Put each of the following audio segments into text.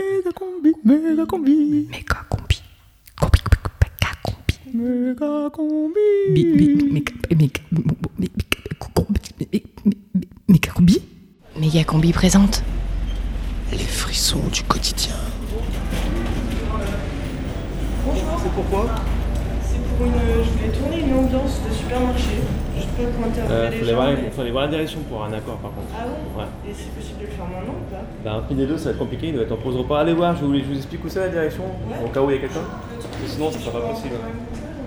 Méga combi, méga combi. Méga combi. Combi, méga combi. Méga combi. Bi- bi- méga- méga- méga- Méga combi Méga combi présente. Les frissons du quotidien. C'est pourquoi? C'est pour une. Je voulais tourner une ambiance de supermarché. Pour interviewer Euh, les faut, voir, mais- faut aller voir la direction pour un accord par contre. Ah bon Ouais. Et c'est possible de le faire maintenant ou pas Bah, un des deux, ça va être compliqué, il doit être en pause repas. Allez voir, je vous, je vous explique où c'est la direction, au cas où il y a quelqu'un. Sinon, ça sera pas possible.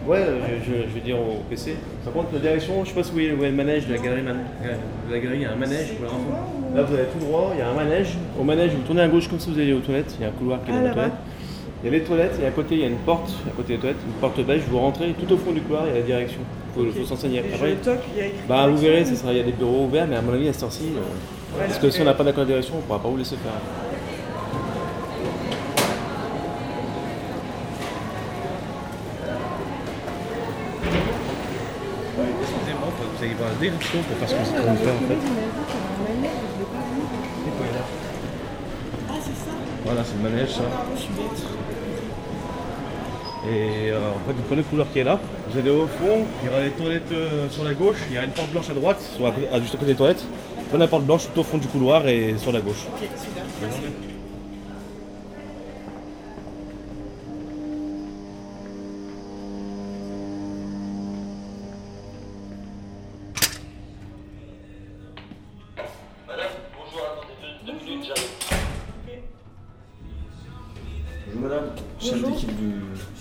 Ouais, je, je- je vais dire au PC. Par contre, la direction, je sais pas si vous voyez, le manège de la galerie. Man- de la galerie, il y a un manège. Là, vous allez tout droit, il y a un manège. Au manège, vous tournez à gauche comme si vous alliez aux toilettes. Il y a un couloir qui est Ah, dans les là-bas. Il y a les toilettes et à côté, il y a une porte, à côté des toilettes, une porte beige. Vous rentrez tout au fond du couloir, il y a la direction. Il faut, faut s'enseigner. Après, toque, il y a écrit bah, vous verrez, ça sera- il y a des bureaux ouverts, mais à mon avis, à cette heure-ci, euh, parce que si on n'a pas d'accord de direction, on ne pourra pas vous laisser faire. Vous allez voir la direction pour faire ce que vous êtes en train de faire en fait. Ah, c'est ça Voilà, c'est le manège ça. Je suis bête. Et euh, en fait, vous prenez le couloir qui est là, vous allez au fond, il y aura les toilettes euh, sur la gauche, il y a une porte blanche à droite, sur la- à- juste à côté des toilettes. Prenez la porte blanche tout au fond du couloir et sur la gauche. Ok, super. Bonne Bonjour. d'équipe du.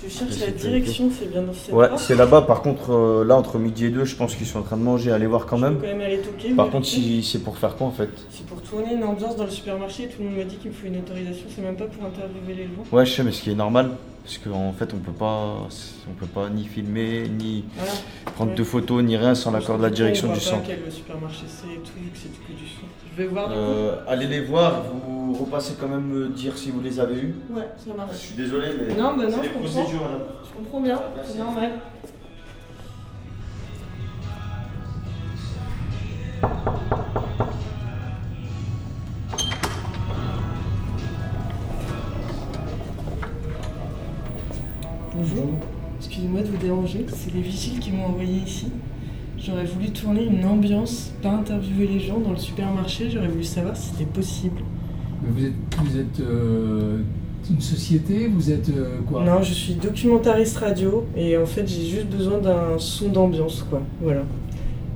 Je cherche la direction, c'est bien dans cette Ouais, c'est là-bas. Par contre, euh, là, entre midi et deux, je pense qu'ils sont en train de manger. Allez voir quand Je peux même. quand même aller toquer. Par mais contre, après, si c'est pour faire quoi en fait C'est pour tourner une ambiance dans le supermarché, tout le monde me dit qu'il me faut une autorisation, c'est même pas pour interviewer les gens. Ouais, je sais, mais ce qui est normal, parce qu'en fait, on peut pas, on peut pas ni filmer, ni Voilà. prendre Ouais. de photos, ni rien sans l'accord de la direction on du voit centre. quel supermarché c'est et tout, c'est que du son. Je vais voir du Euh, allez les voir. Vous repassez quand même me dire si vous les avez eus. Ouais, ça Je marche. suis désolé, mais Non, bah non, c'est je comprends. Je comprends bien, c'est normal. Bonjour, excusez-moi de vous déranger, c'est les vigiles qui m'ont envoyé ici. J'aurais voulu tourner une ambiance, pas interviewer les gens dans le supermarché, j'aurais voulu savoir si c'était possible. Vous êtes, vous êtes euh, une société Vous êtes euh, quoi? Non, je suis documentariste radio et en fait j'ai juste besoin d'un son d'ambiance quoi, voilà.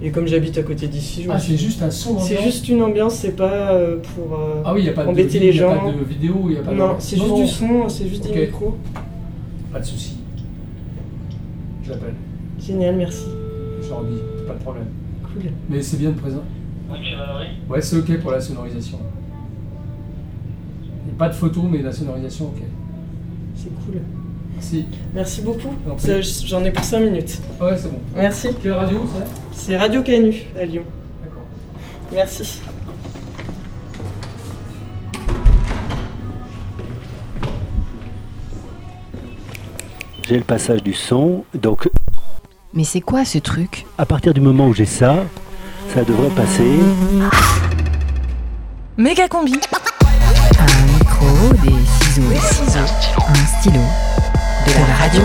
Et comme j'habite à côté d'ici, je Ah, c'est juste un son C'est juste une ambiance, c'est pas euh, pour. euh, Ah oui, il n'y a pas de embêter vid- les y a pas gens. de vidéo, il n'y a pas de... non, c'est juste du son, c'est juste Ok. des micros. Pas de souci. Je l'appelle. Génial, merci. Je leur dis, pas de problème. Cool. Mais c'est bien de présent. Ouais, c'est ok pour la sonorisation. Et pas de photo, mais la sonorisation, ok. C'est cool. Si. Merci beaucoup. J'en ai pour 5 minutes. Ouais, c'est bon. Merci. Quelle radio, ça? C'est Radio Canu à Lyon. D'accord. Merci. J'ai le passage du son, donc Mais c'est quoi ce truc à partir du moment où j'ai ça, ça devrait passer. Méga combi Un micro, des ciseaux, un stylo, de la radio.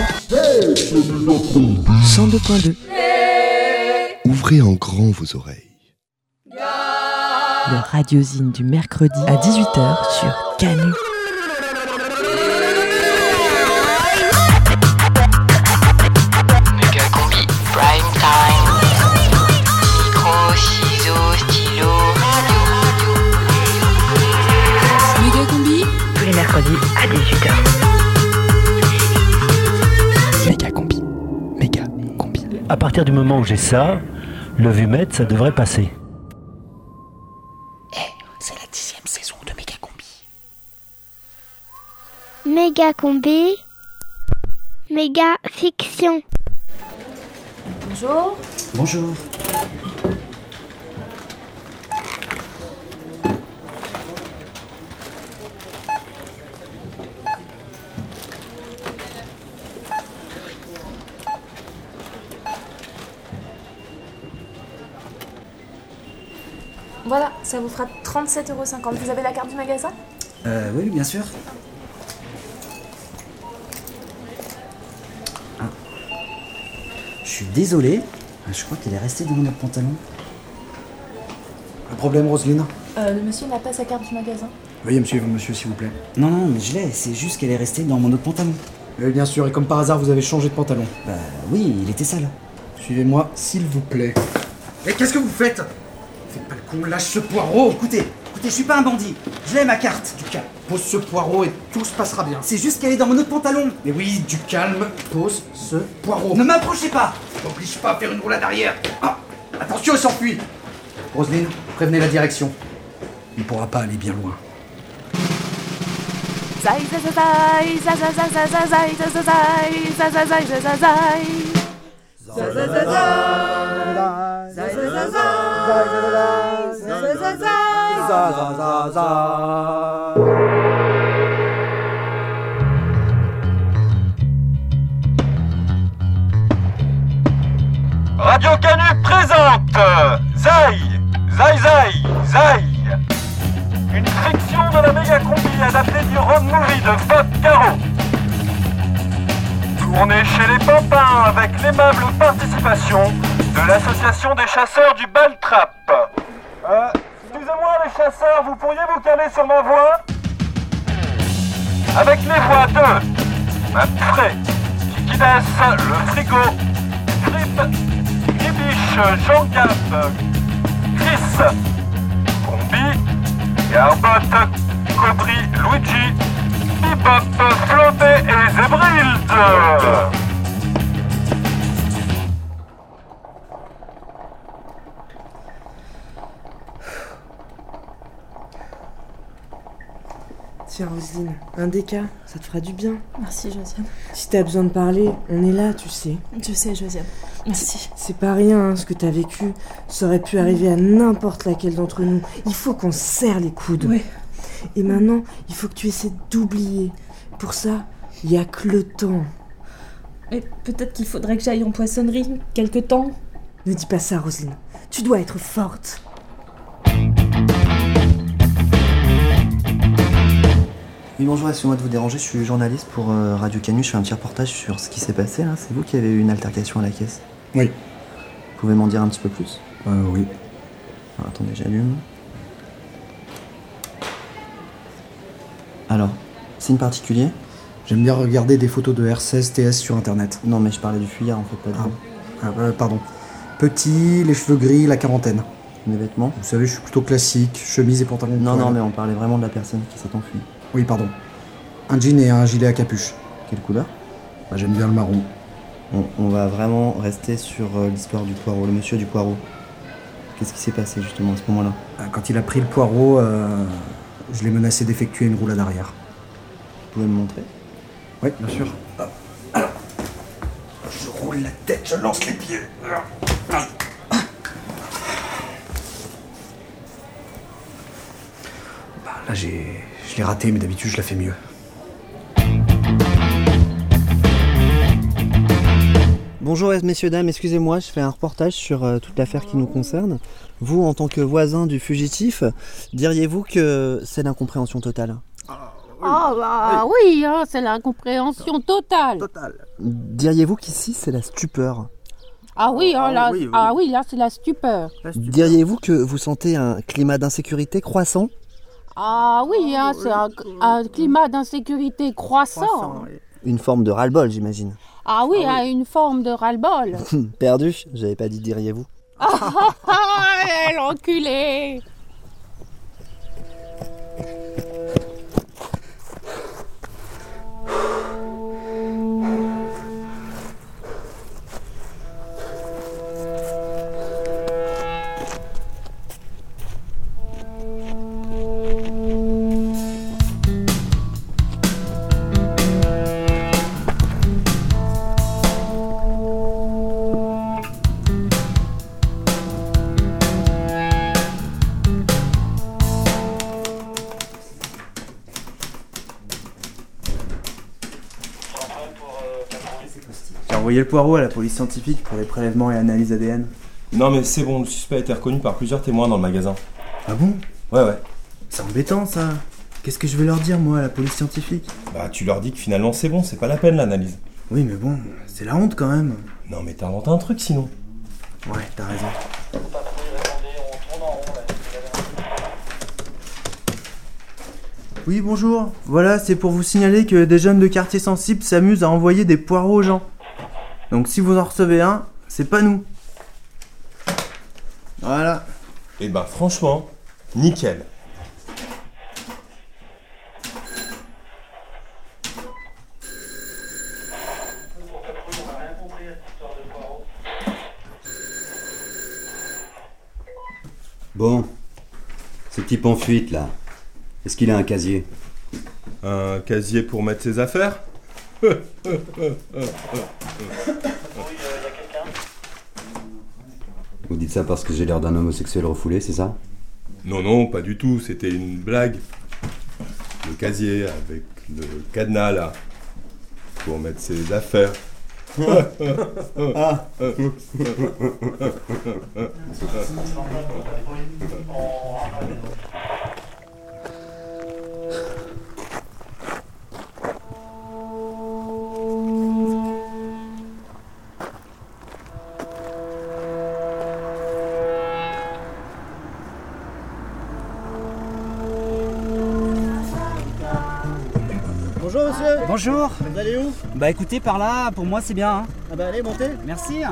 102.2 Ouvrez en grand vos oreilles. Le radiosine du mercredi à 18h sur Canu. Mercredis à 18h. Méga combi. Méga combi. À partir du moment où j'ai ça, le vumètre, ça devrait passer. C'est la dixième saison de Méga combi. Méga combi. Méga fiction. Bonjour. Bonjour. Voilà, ça vous fera 37,50€. Vous avez la carte du magasin? Euh, oui, bien sûr. Ah. Je suis désolé. Je crois qu'elle est restée dans notre pantalon. Un problème, Roselyne? Euh, le monsieur n'a pas sa carte du magasin. Veuillez me suivre, monsieur, s'il vous plaît. Non, non, mais je l'ai. C'est juste qu'elle est restée dans mon autre pantalon. Oui, bien sûr, et comme par hasard, vous avez changé de pantalon? Bah oui, il était sale. Suivez-moi, s'il vous plaît. Mais qu'est-ce que vous faites? Con, lâche ce poireau Écoutez, écoutez, je suis pas un bandit. Je l'ai ma carte. Du calme. Pose ce poireau et tout se passera bien. C'est juste qu'elle est dans mon autre pantalon. Mais oui, du calme. Pose ce poireau. Ne m'approchez pas T'oblige pas à faire une roulade arrière. Ah Attention, il s'enfuit Roselyne, prévenez la direction. Il pourra pas aller bien loin. Radio Canu présente Zai, Zai Zai, Zai. Une fiction de la méga combi adaptée du road movie de Bob Caro. Tournée chez les Pampins avec l'aimable participation de l'association des chasseurs du Baltrap. Euh, chasseurs, vous pourriez vous caler sur ma voix Avec les voix de Manfred, Kikidas, le frigo, Fripp, Gribiche, Jean-Gap, Chris, Combi, Garbot, Cobri, Luigi, Bebop, Flopé et Zebrild. Tiens, Roselyne, un déca, ça te fera du bien. Merci, Josiane. Si t'as besoin de parler, on est là, tu sais. Je sais, Josiane. Merci. C'est pas rien hein, ce que t'as vécu. Ça aurait pu arriver à n'importe laquelle d'entre nous. Il faut qu'on se serre les coudes. Oui. Et maintenant, il faut que tu essaies d'oublier. Pour ça, il y a que le temps. Et peut-être qu'il faudrait que j'aille en poissonnerie quelque temps. Ne dis pas ça, Roselyne. Tu dois être forte. Oui, bonjour, excusez-moi de vous déranger, je suis journaliste pour euh, Radio Canu, je fais un petit reportage sur ce qui s'est passé là. C'est vous qui avez eu une altercation à la caisse? Oui. Vous pouvez m'en dire un petit peu plus? Euh, oui. Alors, attendez, j'allume. Alors, signe particulier J'aime bien regarder des photos de R16 TS sur internet. Non, mais je parlais du fuyard en fait, pas de Ah. vous. Ah, euh, pardon. Petit, les cheveux gris, la quarantaine. Mes vêtements? Vous savez, je suis plutôt classique, chemise et pantalon. Non, non, mais on parlait vraiment de la personne qui s'est enfuie. Oui, pardon. Un jean et un gilet à capuche. Quelle couleur? Bah, J'aime bien le marron. on, on va vraiment rester sur euh, l'histoire du poireau, le monsieur du poireau. Qu'est-ce qui s'est passé justement à ce moment-là? Euh, Quand il a pris le poireau, euh, je l'ai menacé d'effectuer une roulade arrière. Vous pouvez me montrer? Oui, bien sûr. Alors, je roule la tête, je lance les pieds. Bah, là, j'ai, je l'ai raté, mais d'habitude, je la fais mieux. Bonjour messieurs, dames, excusez-moi, je fais un reportage sur euh, toute l'affaire qui nous concerne. Vous, en tant que voisin du fugitif, diriez-vous que c'est l'incompréhension totale? Ah bah oui, hein, c'est l'incompréhension totale. Diriez-vous qu'ici c'est la stupeur? Ah oui, hein, là, oui, oui. ah oui, là c'est la stupeur. Diriez-vous que vous sentez un climat d'insécurité croissant? Ah oui, hein, c'est un, un climat d'insécurité croissant. Une forme de ras-le-bol, j'imagine. Ah oui, hein, une forme de ras-le-bol. Perdu J'avais pas dit diriez-vous. Ah ah ah, l'enculé Le poireau à la police scientifique pour les prélèvements et analyses ADN. Non mais c'est bon, le suspect a été reconnu par plusieurs témoins dans le magasin. Ah bon? Ouais ouais. C'est embêtant ça. Qu'est-ce que je vais leur dire, moi, à la police scientifique? Bah, tu leur dis que finalement c'est bon, c'est pas la peine l'analyse. Oui, mais bon, c'est la honte quand même. Non, mais t'inventes un truc sinon. Ouais, t'as raison. Oui, bonjour. Voilà, c'est pour vous signaler que des jeunes de quartier sensible s'amusent à envoyer des poireaux aux gens. Donc si vous en recevez un, c'est pas nous. Voilà. Et bah, franchement, nickel. Bon. Ce type en fuite, là. Est-ce qu'il a un casier? Un casier pour mettre ses affaires Vous dites ça parce que j'ai l'air d'un homosexuel refoulé, c'est ça? Non, non, pas du tout, c'était une blague. Le casier avec le cadenas là. Pour mettre ses affaires. Ah. Bonjour Vous allez où? Bah écoutez, par là, pour moi c'est bien. hein. Ah bah allez, montez Merci.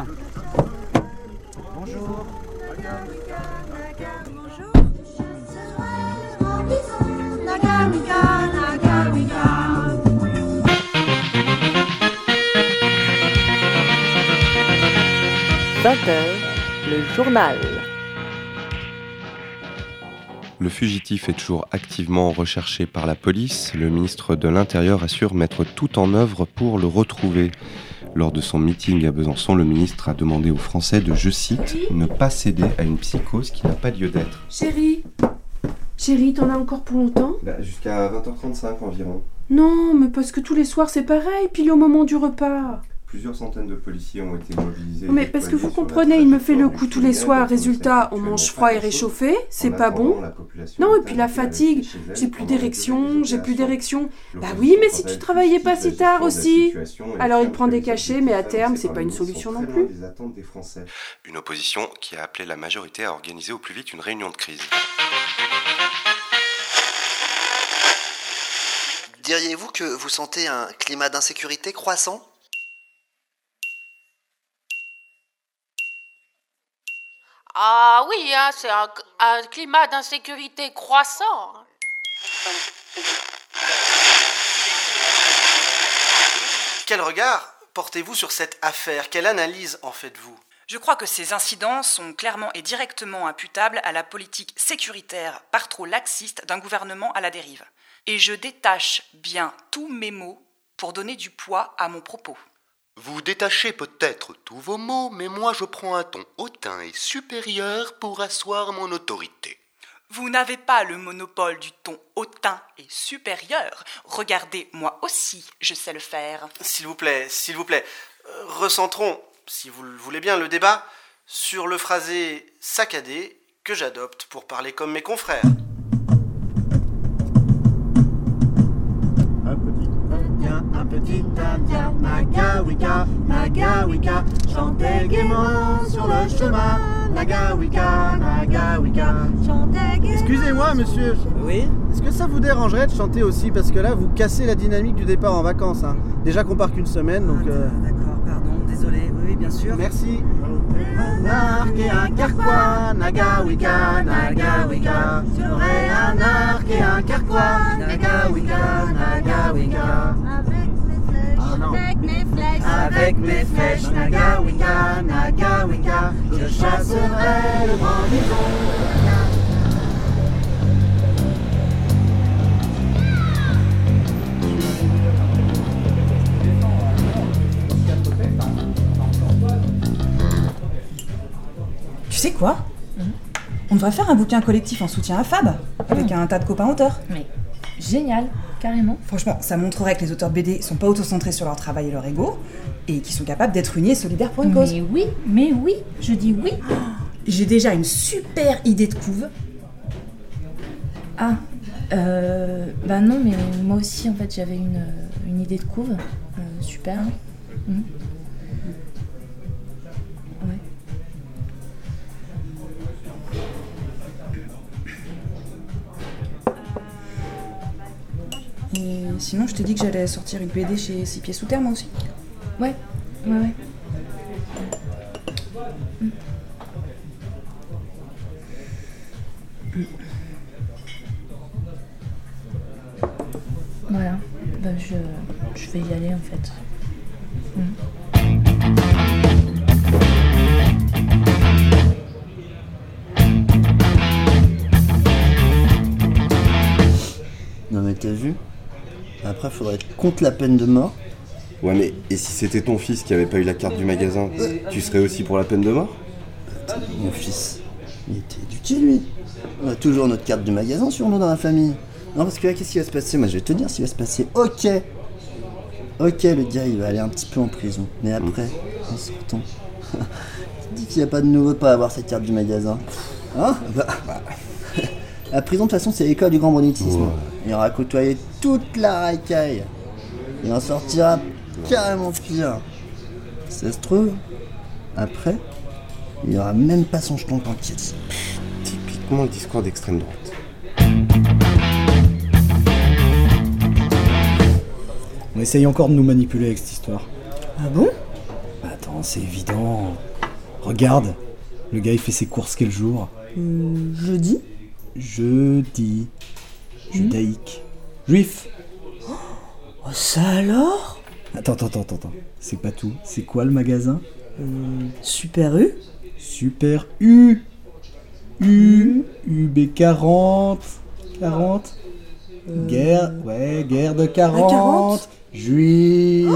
Bonjour. le journal. Le fugitif est toujours activement recherché par la police. Le ministre de l'Intérieur assure mettre tout en œuvre pour le retrouver. Lors de son meeting à Besançon, le ministre a demandé aux Français de, je cite, ne pas céder à une psychose qui n'a pas lieu d'être. Chérie Chérie, t'en as encore pour longtemps? Bah, Jusqu'à 20h35 environ. Non, mais parce que tous les soirs c'est pareil, puis au moment du repas. Plusieurs centaines de policiers ont été mobilisés. Mais parce que vous comprenez, il me fait le coup tous les soirs. Résultat, on mange froid et réchauffé, c'est pas bon. Non, et puis la fatigue, j'ai plus d'érection, j'ai plus d'érection. Bah oui, mais si tu travaillais pas si tard aussi. Alors il prend des cachets, mais à terme, c'est pas une solution non plus. Une opposition qui a appelé la majorité à organiser au plus vite une réunion de crise. Diriez-vous que vous sentez un climat d'insécurité croissant? Ah oui, hein, c'est un, un climat d'insécurité croissant. Quel regard portez-vous sur cette affaire? Quelle analyse en faites-vous? Je crois que ces incidents sont clairement et directement imputables à la politique sécuritaire par trop laxiste d'un gouvernement à la dérive. Et je détache bien tous mes mots pour donner du poids à mon propos. Vous détachez peut-être tous vos mots, mais moi je prends un ton hautain et supérieur pour asseoir mon autorité. Vous n'avez pas le monopole du ton hautain et supérieur. Regardez, moi aussi, je sais le faire. S'il vous plaît, s'il vous plaît, euh, recentrons, si vous le voulez bien, le débat sur le phrasé saccadé que j'adopte pour parler comme mes confrères. Un petit indien, Nagawika, Nagawika, chantait gaiement sur le chemin. Nagawika, Nagawika, chantait gaiement. Excusez-moi, monsieur. Oui Est-ce que ça vous dérangerait de chanter aussi Parce que là, vous cassez la dynamique du départ en vacances. hein. Déjà qu'on part qu'une semaine, donc. euh, D'accord, pardon, désolé. Oui, oui, bien sûr. Merci. Un arc et un carquois, Nagawika, Nagawika. J'aurais un arc et un carquois, Nagawika, Nagawika. Avec mes flèches, Avec mes flèches, Nagawika, Nagawika, je chasserai le grand bison. Tu sais quoi? On devrait faire un bouquin collectif en soutien à Fab, avec un tas de copains auteurs. Mais génial, carrément. Franchement, ça montrerait que les auteurs BD sont pas autocentrés sur leur travail et leur ego, et qu'ils sont capables d'être unis et solidaires pour une cause. Mais oui, mais oui, je dis oui. J'ai déjà une super idée de couve. Ah, Euh, bah non, mais moi aussi, en fait, j'avais une, une idée de couve. Euh, super. Mhm. Sinon, je t'ai dit que j'allais sortir une BD chez Six Pieds Sous Terre, moi aussi. Ouais, ouais, ouais. Voilà, bah, je, je vais y aller en fait. Après, faudrait être contre la peine de mort. Ouais, mais et si c'était ton fils qui avait pas eu la carte du magasin, tu serais aussi pour la peine de mort? Mon fils, il était éduqué lui. On a toujours notre carte du magasin sur nous dans la famille. Non, parce que là, qu'est-ce qui va se passer? Moi, je vais te dire ce qui va se passer. Ok Ok, le gars, il va aller un petit peu en prison. Mais après, en sortant, il dit qu'il n'y a pas de nouveau pas avoir cette carte du magasin. Hein? Bah, bah. La prison, de toute façon, c'est l'école du grand banditisme. Ouais. Il aura côtoyé toute la racaille. Il en sortira carrément pire. Ça se trouve, après, il n'y aura même pas son jeton tranquille. Typiquement le discours d'extrême droite. On essaye encore de nous manipuler avec cette histoire. Ah bon? Bah attends, c'est évident. Regarde, le gars il fait ses courses quel jour? Hmm, Jeudi? Jeudi. Judaïque. Juif. Oh, ça alors? Attends, attends, attends, attends. C'est pas tout. C'est quoi le magasin? Hmm, Super U Super U. U. UB40. 40. Guerre. Ouais, guerre de 40. 40? Juif.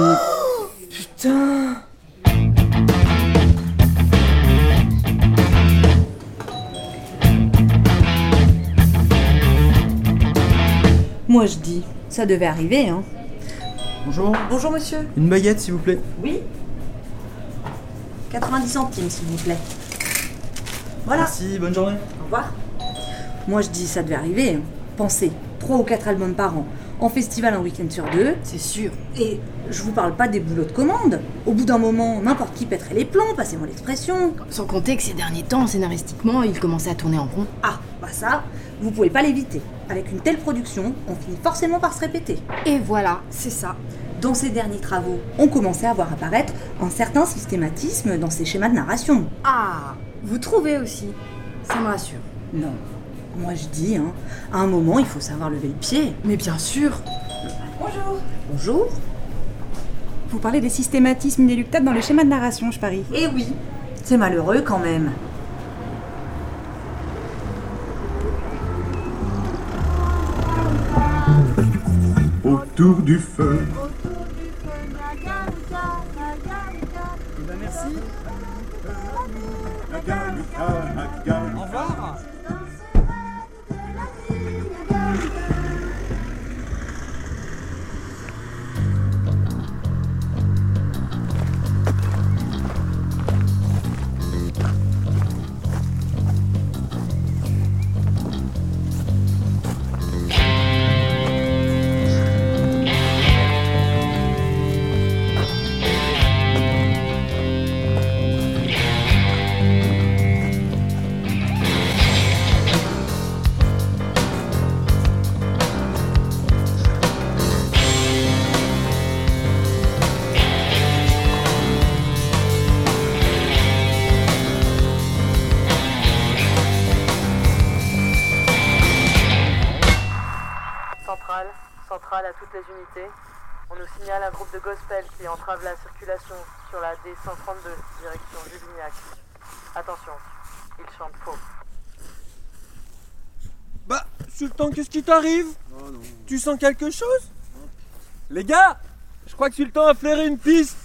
Putain Moi je dis, ça devait arriver, hein. Bonjour. Bonjour monsieur. Une baguette, s'il vous plaît. Oui 90 centimes, s'il vous plaît. Voilà. Merci, bonne journée. Au revoir. Moi je dis, ça devait arriver. hein. Pensez, 3 ou 4 albums par an. En festival un week-end sur deux. C'est sûr. Et je vous parle pas des boulots de commande. Au bout d'un moment, n'importe qui pèterait les plombs, passez-moi l'expression. Sans compter que ces derniers temps, scénaristiquement, il commençait à tourner en rond. Ah, bah ça, vous pouvez pas l'éviter. Avec une telle production, on finit forcément par se répéter. Et voilà, c'est ça. Dans ces derniers travaux, on commençait à voir apparaître un certain systématisme dans ces schémas de narration. Ah, vous trouvez aussi Ça me rassure. Non. Moi je dis, hein, à un moment, il faut savoir lever le pied. Mais bien sûr. Bonjour. Bonjour. Vous parlez des systématismes inéluctables dans les schémas de narration, je parie. Eh oui, c'est malheureux quand même. Autour du feu. De gospel qui entrave la circulation sur la D132, direction Juvignac. Attention, ils chantent faux. Bah, Sultan, qu'est-ce qui t'arrive? Tu sens quelque chose? Les gars, je crois que Sultan a flairé une piste.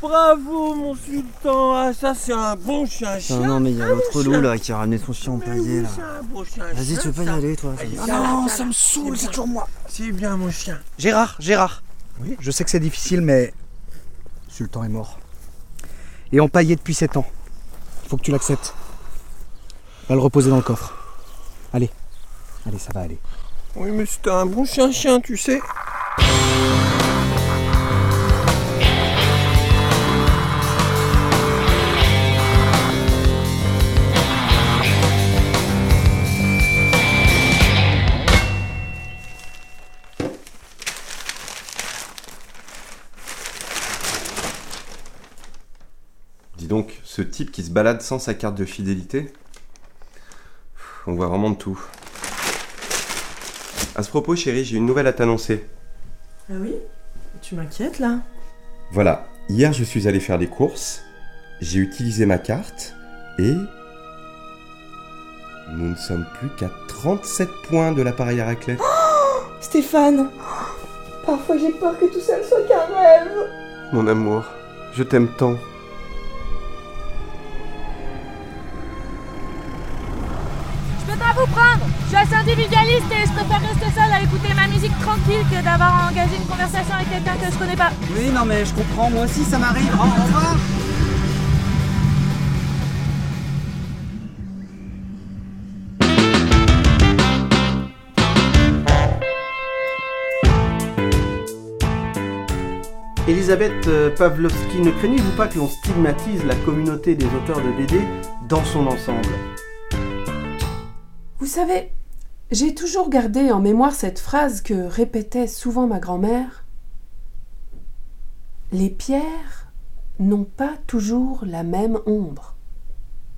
Bravo, mon Sultan. Ah, ça, c'est un bon chien. Ah chien. non, mais il y a un l'autre bon loup là qui a ramené son chien empaillé là. C'est un bon chien. Vas-y, tu veux pas y aller toi ça- ça, Non, ça me saoule, c'est toujours moi. C'est bien, mon chien. Gérard, Gérard. Oui. Je sais que c'est difficile, mais Sultan est mort. Et empaillé depuis 7 ans. Faut que tu l'acceptes. Va le reposer dans le coffre. Allez, allez, ça va aller. Oui, mais c'était un bon chien-chien, tu sais. Dis donc, ce type qui se balade sans sa carte de fidélité, on voit vraiment de tout. À ce propos, chérie, j'ai une nouvelle à t'annoncer. Ah oui? Tu m'inquiètes là? Voilà, hier je suis allé faire des courses, j'ai utilisé ma carte et. Nous ne sommes plus qu'à 37 points de l'appareil à raclette. Stéphane Parfois j'ai peur que tout ça ne soit qu'un rêve Mon amour, je t'aime tant. Et je préfère rester seule à écouter ma musique tranquille que d'avoir engagé une conversation avec quelqu'un que je connais pas. Oui, non, mais je comprends, moi aussi ça m'arrive. Au au revoir Elisabeth euh, Pavlovski, ne craignez-vous pas que l'on stigmatise la communauté des auteurs de BD dans son ensemble? Vous savez, j'ai toujours gardé en mémoire cette phrase que répétait souvent ma grand-mère. Les pierres n'ont pas toujours la même ombre.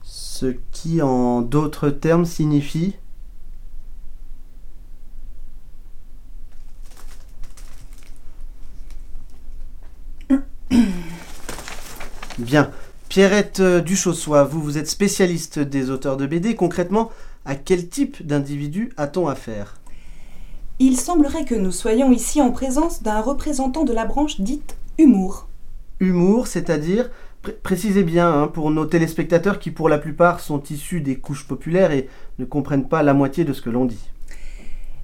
Ce qui, en d'autres termes, signifie Bien. Pierrette Duchossois, vous, vous êtes spécialiste des auteurs de BD. Concrètement, à quel type d'individu a-t-on affaire? Il semblerait que nous soyons ici en présence d'un représentant de la branche dite humour. Humour, c'est-à-dire, pré- précisez bien hein, pour nos téléspectateurs qui pour la plupart sont issus des couches populaires et ne comprennent pas la moitié de ce que l'on dit.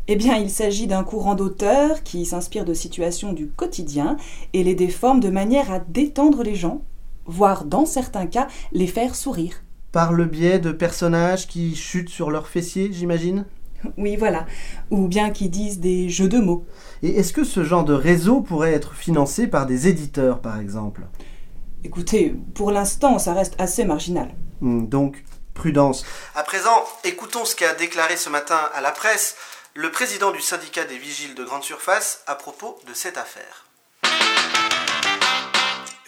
Eh bien, il s'agit d'un courant d'auteurs qui s'inspire de situations du quotidien et les déforme de manière à détendre les gens, voire dans certains cas les faire sourire. Par le biais de personnages qui chutent sur leurs fessiers, j'imagine Oui, voilà. Ou bien qui disent des jeux de mots. Et est-ce que ce genre de réseau pourrait être financé par des éditeurs, par exemple Écoutez, pour l'instant, ça reste assez marginal. Hmm, Donc, prudence. À présent, écoutons ce qu'a déclaré ce matin à la presse le président du syndicat des vigiles de grande surface à propos de cette affaire.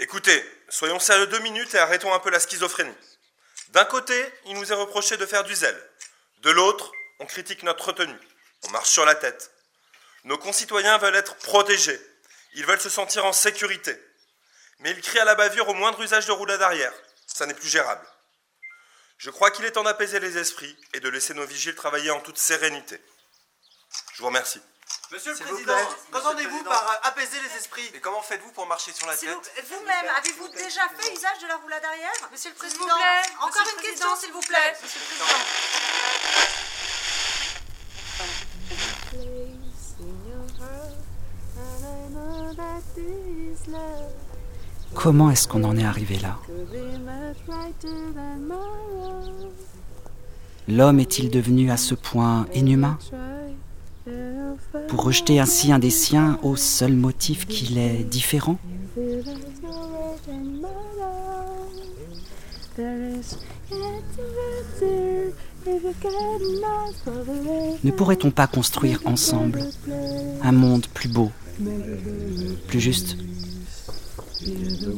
Écoutez, soyons sérieux deux minutes et arrêtons un peu la schizophrénie. D'un côté, il nous est reproché de faire du zèle. De l'autre, on critique notre retenue. On marche sur la tête. Nos concitoyens veulent être protégés. Ils veulent se sentir en sécurité. Mais ils crient à la bavure au moindre usage de roulade arrière. Ça n'est plus gérable. Je crois qu'il est temps d'apaiser les esprits et de laisser nos vigiles travailler en toute sérénité. Je vous remercie. Monsieur le S'il vous Président, plaît. qu'entendez-vous Monsieur le par Président. euh, apaiser les esprits Et comment faites-vous pour marcher sur la S'il tête vous- Vous-même, avez-vous déjà fait usage de la roulade arrière Monsieur le Président, vous plaît, encore Monsieur une le question, Président, s'il vous plaît. Monsieur le Président. Comment est-ce qu'on en est arrivé là L'homme est-il devenu à ce point inhumain? Pour rejeter ainsi un des siens au seul motif qu'il est différent. Ne pourrait-on pas construire ensemble un monde plus beau, plus juste?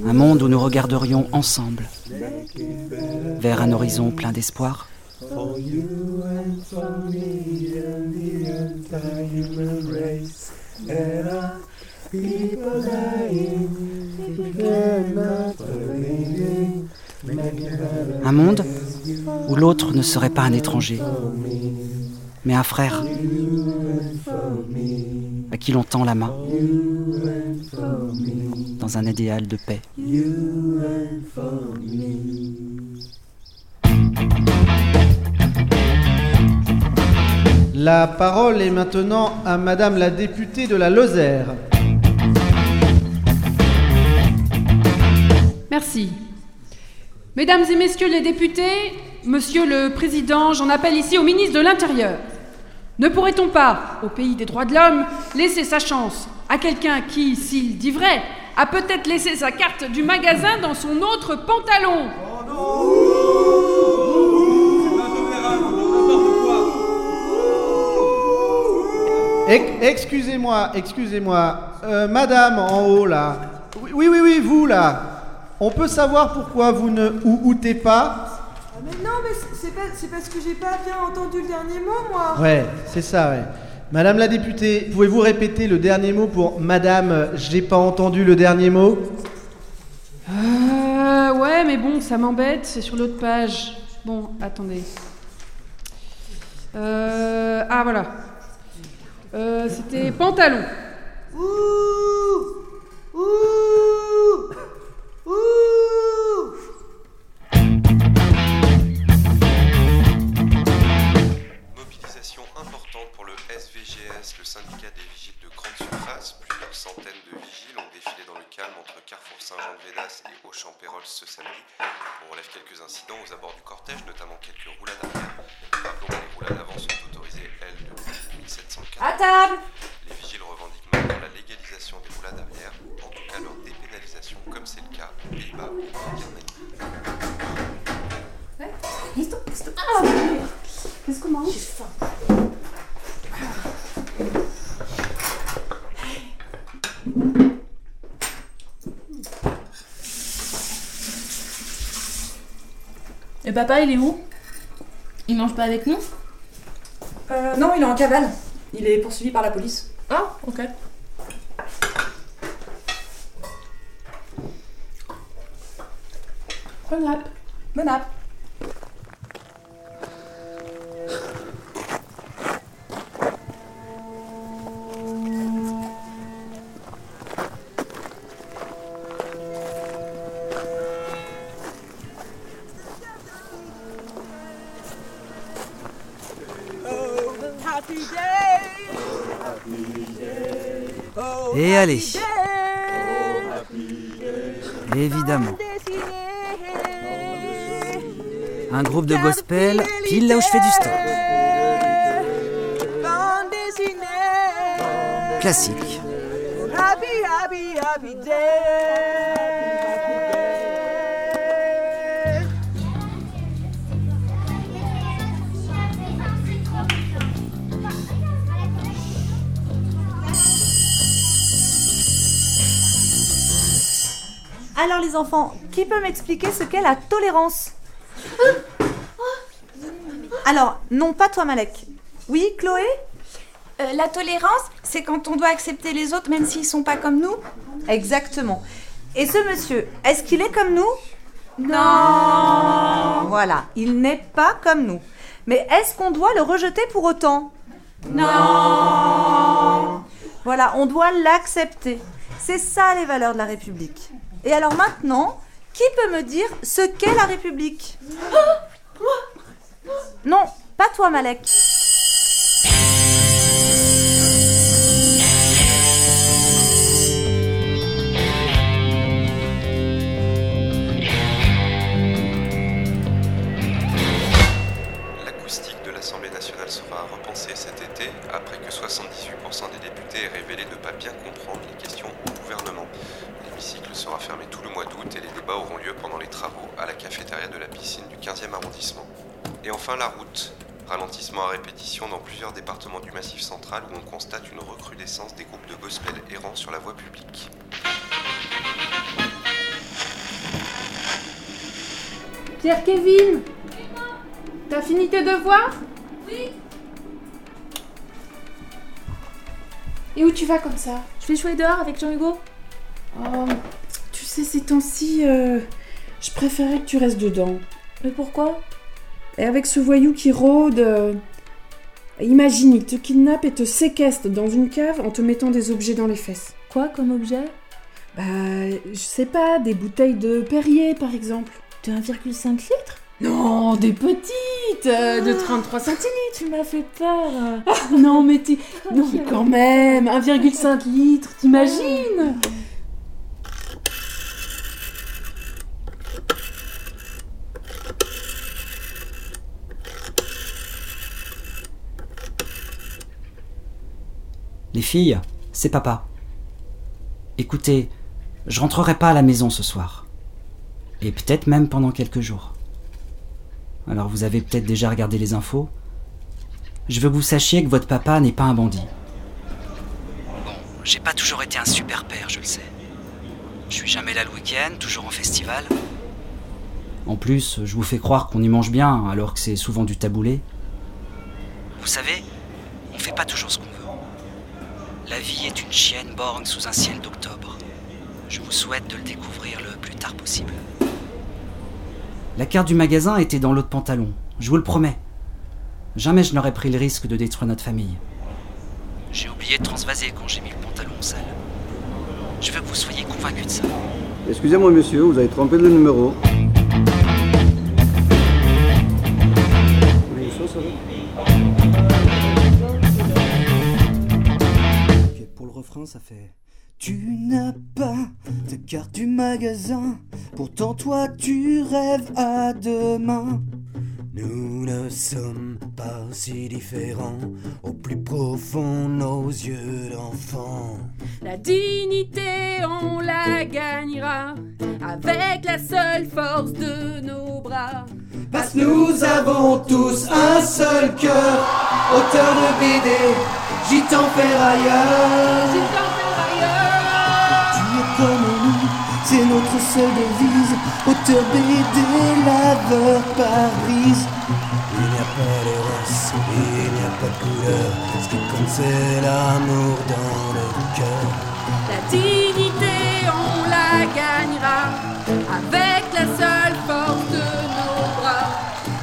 Un monde où nous regarderions ensemble vers un horizon plein d'espoir? Un monde où l'autre ne serait pas un étranger, mais un frère à qui l'on tend la main dans un idéal de paix. La parole est maintenant à Madame la députée de la Lozère. Merci. Mesdames et messieurs les députés, monsieur le président, j'en appelle ici au ministre de l'Intérieur. Ne pourrait-on pas, au pays des droits de l'homme, laisser sa chance à quelqu'un qui, s'il dit vrai, a peut-être laissé sa carte du magasin dans son autre pantalon? Excusez-moi, excusez-moi. Euh, madame en haut là. Oui, oui, oui, vous là. On peut savoir pourquoi vous ne ou outez pas? Ah, mais non, mais c'est parce que j'ai pas bien entendu le dernier mot, moi. Ouais, c'est ça, ouais. Madame la députée, pouvez-vous répéter le dernier mot pour Madame, j'ai pas entendu le dernier mot? Euh. Ouais, mais bon, ça m'embête, c'est sur l'autre page. Bon, attendez. Euh. Ah, voilà. Euh, c'était pantalon. Ouh Ouh Ouh Mobilisation importante pour le SVGS, le syndicat des vigiles de grande surface. Plusieurs centaines de vigiles ont défilé dans le calme entre Carrefour Saint-Jean-de-Védas et Auchan-Pérols ce samedi. On relève quelques incidents aux abords du cortège, notamment quelques roulades arrière. Rappelons que les roulades avant sont autorisées, elles, depuis 1704. À table Les vigiles revendiquent maintenant la légalisation des roulades arrière, en tout cas leur dépénalisation, comme c'est le cas aux Pays-Bas ou en Birmanie. Listo, listo. Qu'est-ce qu'on mange? J'ai faim. Et papa, il est où? Il mange pas avec nous? Euh, non, il est en cavale. Il est poursuivi par la police. Ah, ok. Bonne app. Bonne app. Et allez. Évidemment. Un groupe de gospel, pile là où je fais du stop. Classique. Alors les enfants, qui peut m'expliquer ce qu'est la tolérance Alors, non pas toi Malek. Oui, Chloé Euh, la tolérance, c'est quand on doit accepter les autres même s'ils sont pas comme nous Exactement. Et ce monsieur, est-ce qu'il est comme nous Non. Voilà, il n'est pas comme nous. Mais est-ce qu'on doit le rejeter pour autant Non. Voilà, on doit l'accepter. C'est ça les valeurs de la République. Et alors maintenant, qui peut me dire ce qu'est la République? Non, pas toi Malek. L'acoustique sera fermé tout le mois d'août et les débats auront lieu pendant les travaux à la cafétéria de la piscine du 15e arrondissement. Et enfin la route. Ralentissement à répétition dans plusieurs départements du Massif central où on constate une recrudescence des groupes de gospel errants sur la voie publique. Pierre-Kévin T'as fini tes devoirs? Oui. Et où tu vas comme ça? Je vais jouer dehors avec Jean-Hugo. Oh, sais, ces temps-ci, euh, je préférais que tu restes dedans. Mais pourquoi? Et avec ce voyou qui rôde. euh, Imagine, il te kidnappe et te séquestre dans une cave en te mettant des objets dans les fesses. Quoi comme objet? Bah, je sais pas, des bouteilles de Perrier par exemple. De 1,5 litres? Non, des petites euh, De 33 centilitres Tu m'as fait peur Non, mais t'es. Non, mais quand même 1,5 litres, t'imagines? C'est papa. Écoutez, je rentrerai pas à la maison ce soir. Et peut-être même pendant quelques jours. Alors vous avez peut-être déjà regardé les infos. Je veux que vous sachiez que votre papa n'est pas un bandit. Bon, j'ai pas toujours été un super père, je le sais. Je suis jamais là le week-end, toujours en festival. En plus, je vous fais croire qu'on y mange bien, alors que c'est souvent du taboulé. Vous savez, on fait pas toujours ce qu'on. La vie est une chienne borgne sous un ciel d'octobre. Je vous souhaite de le découvrir le plus tard possible. La carte du magasin était dans l'autre pantalon, je vous le promets. Jamais je n'aurais pris le risque de détruire notre famille. J'ai oublié de transvaser quand j'ai mis le pantalon au sale. Je veux que vous soyez convaincu de ça. Excusez-moi monsieur, vous avez trompé le numéro. Refrain, ça fait. Tu n'as pas de carte du magasin, pourtant toi tu rêves à demain. Nous ne sommes pas si différents, au plus profond nos yeux d'enfant. La dignité, on la gagnera avec la seule force de nos bras. Parce que nous avons tous un seul cœur, auteur de BD, gitan ferrailleur. Tu es comme nous, c'est notre seule devise, auteur BD, laveur Paris. Il n'y a pas de race, il n'y a pas de couleur, ce qui compte c'est l'amour dans le cœur. La dignité, on la gagnera avec la seule force de nos bras.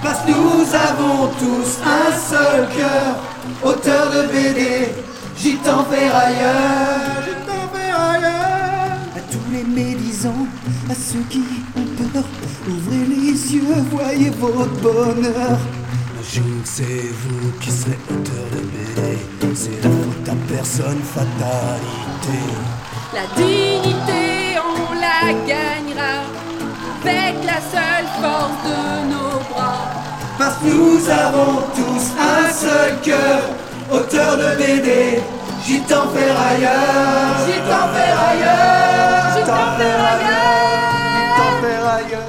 Parce que nous avons tous un seul cœur, auteur de BD, gitan ferrailleur. Gitan ferrailleur. À tous les médisants, à ceux qui ont peur, ouvrez les yeux, voyez votre bonheur. Un jour c'est vous qui serez auteur de BD, c'est la faute à personne, fatalité. La dignité, on la gagnera avec la seule force de nos bras. Parce que nous avons tous un seul cœur, auteur de BD, gitan ferrailleur. Gitan ferrailleur. Gitan ferrailleur. Gitan ferrailleur.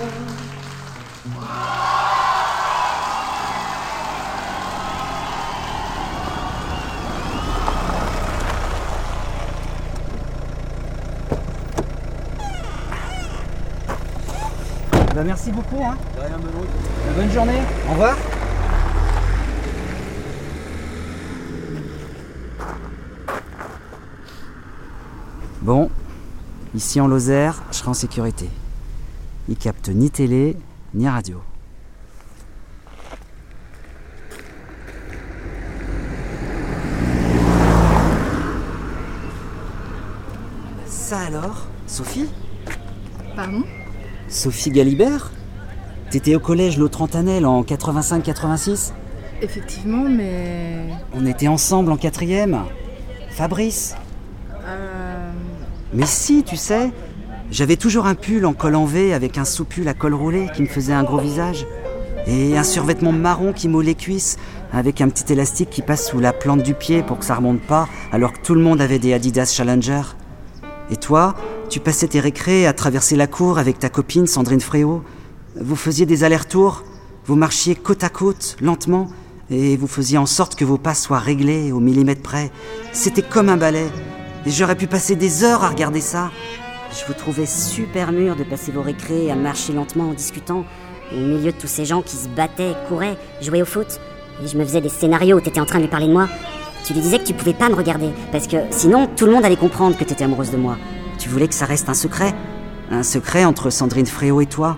Bah merci beaucoup, hein. Bonne journée. Au revoir. Bon, ici en Lozère, je serai en sécurité. Il capte ni télé, ni radio. Ça alors? Sophie? Pardon? Sophie Galibert? T'étais au collège l'autre Antanel en 85-86 Effectivement, mais. On était ensemble en quatrième. Fabrice Euh. Mais si, tu sais, j'avais toujours un pull en col en V avec un sous-pull à col roulé qui me faisait un gros visage. Et un survêtement marron qui moule les cuisses avec un petit élastique qui passe sous la plante du pied pour que ça remonte pas alors que tout le monde avait des Adidas Challenger. Et toi, tu passais tes récrés à traverser la cour avec ta copine Sandrine Fréau. Vous faisiez des allers-retours, vous marchiez côte à côte, lentement, et vous faisiez en sorte que vos pas soient réglés au millimètre près. C'était comme un ballet. Et j'aurais pu passer des heures à regarder ça. Je vous trouvais super mûr de passer vos récrés à marcher lentement en discutant, au milieu de tous ces gens qui se battaient, couraient, jouaient au foot. Et je me faisais des scénarios où t'étais en train de lui parler de moi. Tu lui disais que tu pouvais pas me regarder, parce que sinon tout le monde allait comprendre que t'étais amoureuse de moi. Tu voulais que ça reste un secret? Un secret entre Sandrine Fréau et toi?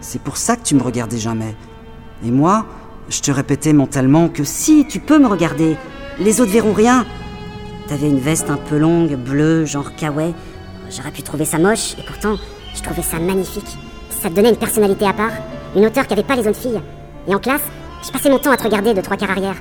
C'est pour ça que tu me regardais jamais. Et moi, je te répétais mentalement que Si, tu peux me regarder. Les autres verront rien. T'avais une veste un peu longue, bleue, genre kawaii. J'aurais pu trouver ça moche, et pourtant, je trouvais ça magnifique. Ça te donnait une personnalité à part, une hauteur qu'avaient pas les autres filles. Et en classe, je passais mon temps à te regarder de trois quarts arrière.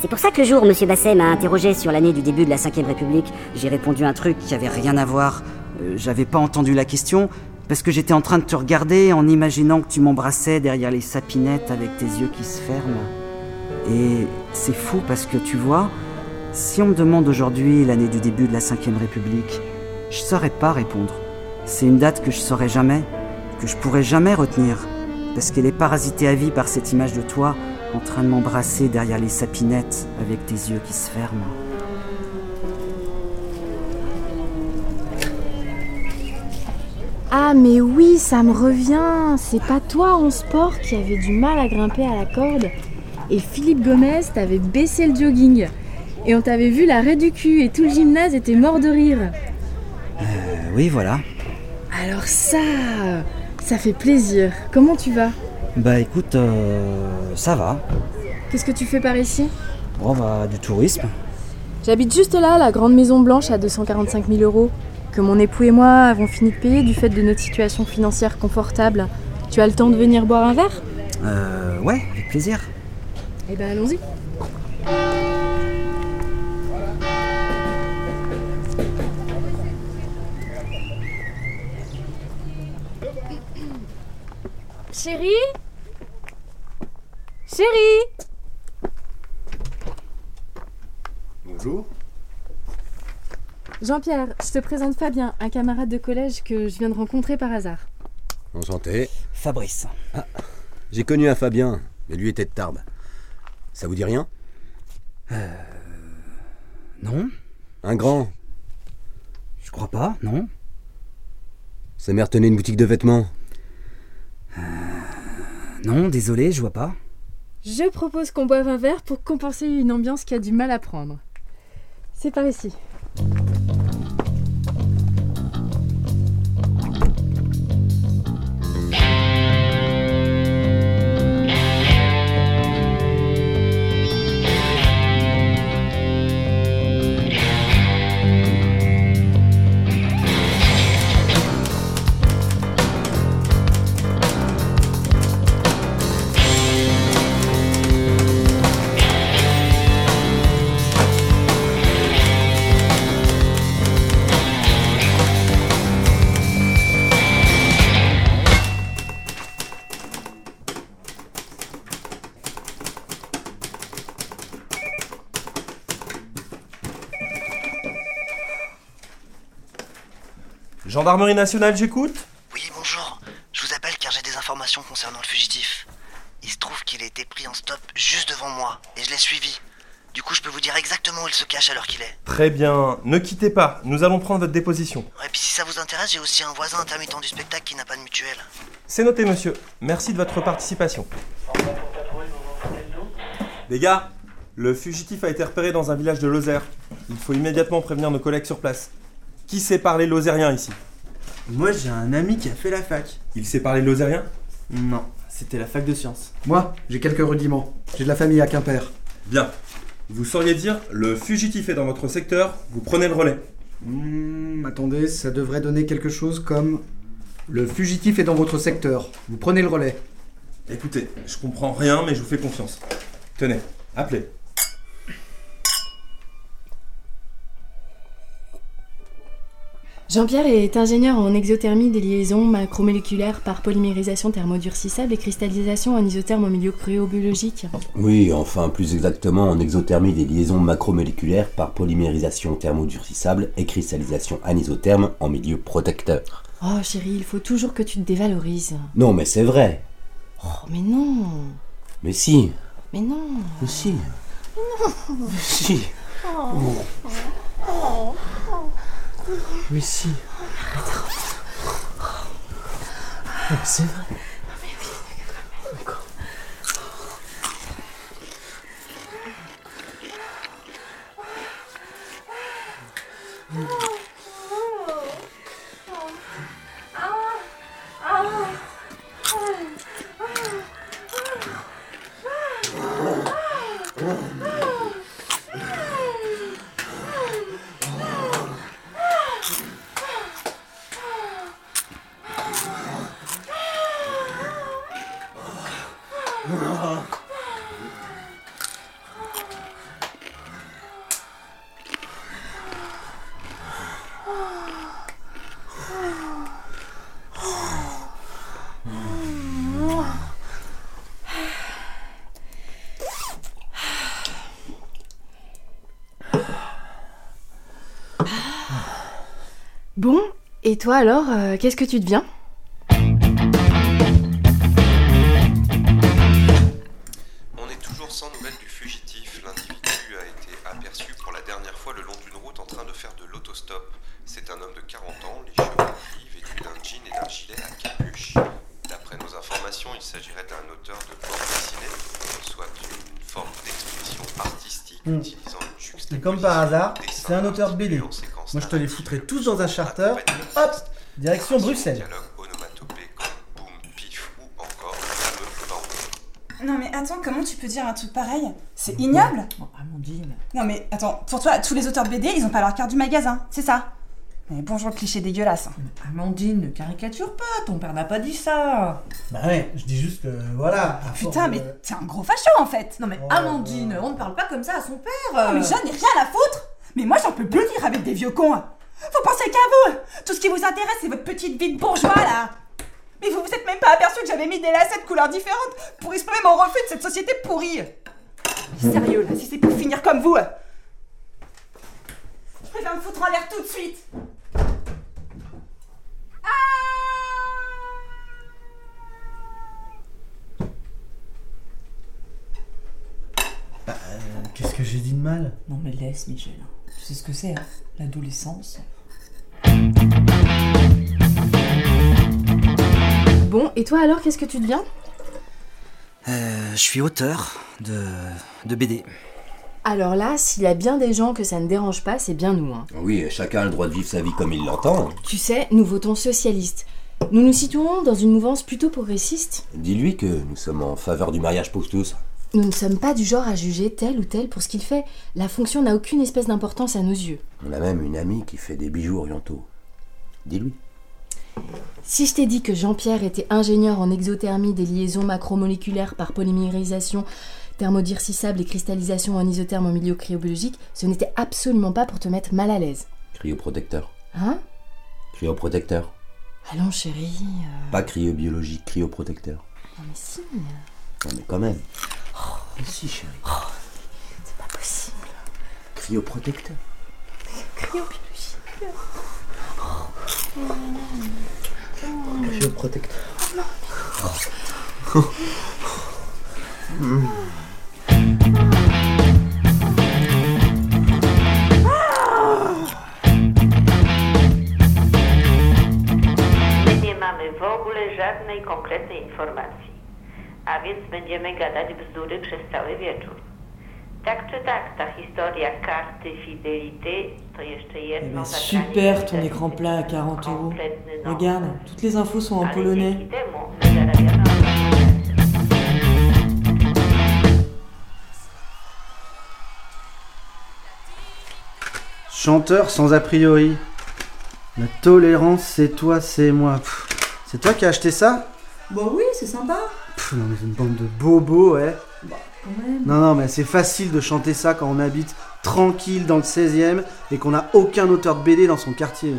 C'est pour ça que le jour où M. Basset m'a interrogé sur l'année du début de la 5ème République, j'ai répondu un truc qui avait rien à voir. Euh, J'avais pas entendu la question parce que j'étais en train de te regarder en imaginant que tu m'embrassais derrière les sapinettes avec tes yeux qui se ferment. Et c'est fou parce que tu vois, Si on me demande aujourd'hui l'année du début de la Ve République, je saurais pas répondre. C'est une date que je saurais jamais, que je pourrais jamais retenir, parce qu'elle est parasitée à vie par cette image de toi en train de m'embrasser derrière les sapinettes avec tes yeux qui se ferment. Ah mais oui, ça me revient. C'est pas toi en sport qui avait du mal à grimper à la corde et Philippe Gomez t'avait baissé le jogging. Et on t'avait vu l'arrêt du cul et tout le gymnase était mort de rire. Euh, oui, voilà. Alors ça, ça fait plaisir. Comment tu vas? Bah écoute, euh, ça va. Qu'est-ce que tu fais par ici? Bon, bah, du tourisme. J'habite juste là, la grande maison blanche à 245 000 euros, que mon époux et moi avons fini de payer du fait de notre situation financière confortable. Tu as le temps de venir boire un verre? Euh, ouais, avec plaisir. Eh ben allons-y. Chérie? Chérie? Bonjour. Jean-Pierre, je te présente Fabien, un camarade de collège que je viens de rencontrer par hasard. Enchanté. Fabrice. Ah, j'ai connu un Fabien, mais lui était de Tarbes. Ça vous dit rien? Euh. Non Un grand. Je crois pas, non Sa mère tenait une boutique de vêtements. Non, désolé, je vois pas. Je propose qu'on boive un verre pour compenser une ambiance qui a du mal à prendre. C'est par ici. Thank you. Gendarmerie nationale, j'écoute Oui, bonjour. Je vous appelle car j'ai des informations concernant le fugitif. Il se trouve qu'il a été pris en stop juste devant moi et je l'ai suivi. Du coup, je peux vous dire exactement où il se cache à l'heure qu'il est. Très bien, ne quittez pas, nous allons prendre votre déposition. Ouais, puis si ça vous intéresse, j'ai aussi un voisin intermittent du spectacle qui n'a pas de mutuelle. C'est noté, monsieur. Merci de votre participation. Les gars, le fugitif a été repéré dans un village de Lozère. Il faut immédiatement prévenir nos collègues sur place. Qui sait parler lozérien ici? Moi, j'ai un ami qui a fait la fac. Il sait parler lozérien Non, c'était la fac de sciences. Moi, j'ai quelques rudiments. J'ai de la famille à Quimper. Bien. Vous sauriez dire, le fugitif est dans votre secteur, vous prenez le relais. Hmm, attendez, ça devrait donner quelque chose comme Le fugitif est dans votre secteur. Vous prenez le relais. Écoutez, je comprends rien, mais je vous fais confiance. Tenez, appelez. Jean-Pierre est ingénieur en exothermie des liaisons macromoléculaires par polymérisation thermodurcissable et cristallisation en isotherme en milieu cryobiologique. Oui, enfin plus exactement en exothermie des liaisons macromoléculaires par polymérisation thermodurcissable et cristallisation anisotherme en milieu protecteur. Oh chérie, il faut toujours que tu te dévalorises. Non mais c'est vrai. Oh mais non Mais si. Mais non Mais si. Mais non Mais si. Oh. Oh. Mais si. Oh, c'est vrai. Et toi alors, euh, qu'est-ce que tu deviens On est toujours sans nouvelles du fugitif. L'individu a été aperçu pour la dernière fois le long d'une route en train de faire de l'autostop. C'est un homme de 40 ans, les cheveux gris, vêtu d'un jean et d'un gilet à capuche. D'après nos informations, il s'agirait d'un auteur de bande dessinée, soit une forme d'expression artistique Hmm. utilisant une Et juxtaposition. comme par hasard, c'est un auteur de BD. Moi, je te les foutrais tous dans un charter. Hop Direction Bruxelles. Non mais attends, comment tu peux dire un truc pareil? C'est ignoble? Amandine. Non mais attends, pour toi, tous les auteurs de BD, ils ont pas leur carte du magasin, c'est ça? Mais bonjour le cliché dégueulasse. Amandine, ne caricature pas, ton père n'a pas dit ça. Bah ouais, je dis juste que voilà. à Putain, force mais de- t'es un gros facho en fait Non mais Oh, Amandine, on ne parle pas comme ça à son père. Oh, mais j'en ai rien à foutre Mais moi j'en peux plus dire avec des vieux cons Vous pensez qu'à vous. Tout ce qui vous intéresse, c'est votre petite vie de bourgeois là. Mais vous vous êtes même pas aperçu que j'avais mis des lacets de couleurs différentes pour exprimer mon refus de cette société pourrie. Sérieux là, si c'est pour finir comme vous. Je préfère me foutre en l'air tout de suite. Euh, Qu'est-ce que j'ai dit de mal Non mais laisse Michel. Tu sais ce que c'est, hein L'adolescence. Bon, et toi alors, qu'est-ce que tu deviens Euh, je suis auteur de, de BD. Alors là, s'il y a bien des gens que ça ne dérange pas, c'est bien nous. Hein. Oui, chacun a le droit de vivre sa vie comme il l'entend. Tu sais, nous votons socialistes. Nous nous situons dans une mouvance plutôt progressiste. Dis-lui que nous sommes en faveur du mariage pour tous. Nous ne sommes pas du genre à juger tel ou tel pour ce qu'il fait. La fonction n'a aucune espèce d'importance à nos yeux. On a même une amie qui fait des bijoux orientaux. Dis-lui. Si je t'ai dit que Jean-Pierre était ingénieur en exothermie des liaisons macromoléculaires par polymérisation, thermodircissable et cristallisation en isotherme en milieu cryobiologique, ce n'était absolument pas pour te mettre mal à l'aise. Cryoprotecteur. Hein? Cryoprotecteur. Allons chérie. euh, Pas cryobiologique, cryoprotecteur. Non mais si. Non mais quand même. Mais si chérie. C'est pas possible. Cryoprotecteur. Cryobiologie. Cryoprotecteur. My nie mamy w ogóle żadnej konkretnej informacji, a więc będziemy gadać bzdury przez cały wieczór. Tak czy tak, ta historia karty Fidelity to jeszcze Eh jedno ben, super ton écran plat à 40 euros. Regarde, toutes les infos sont en polonais. Chanteur sans a priori. La tolérance, c'est toi, c'est moi. C'est toi qui as acheté ça? Bah oui, c'est sympa. Pff, Non mais c'est une bande de bobos, ouais. Quand même. Non, non, mais c'est facile de chanter ça quand on habite tranquille dans le 16ème et qu'on n'a aucun auteur de BD dans son quartier.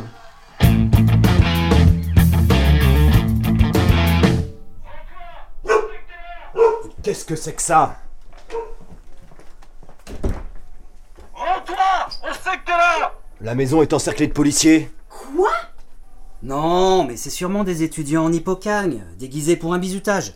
Qu'est-ce que c'est que ça? Rends-toi On sait que t'es là La maison est encerclée de policiers. Quoi? Non, mais c'est sûrement des étudiants en hippocagne, déguisés pour un bizutage.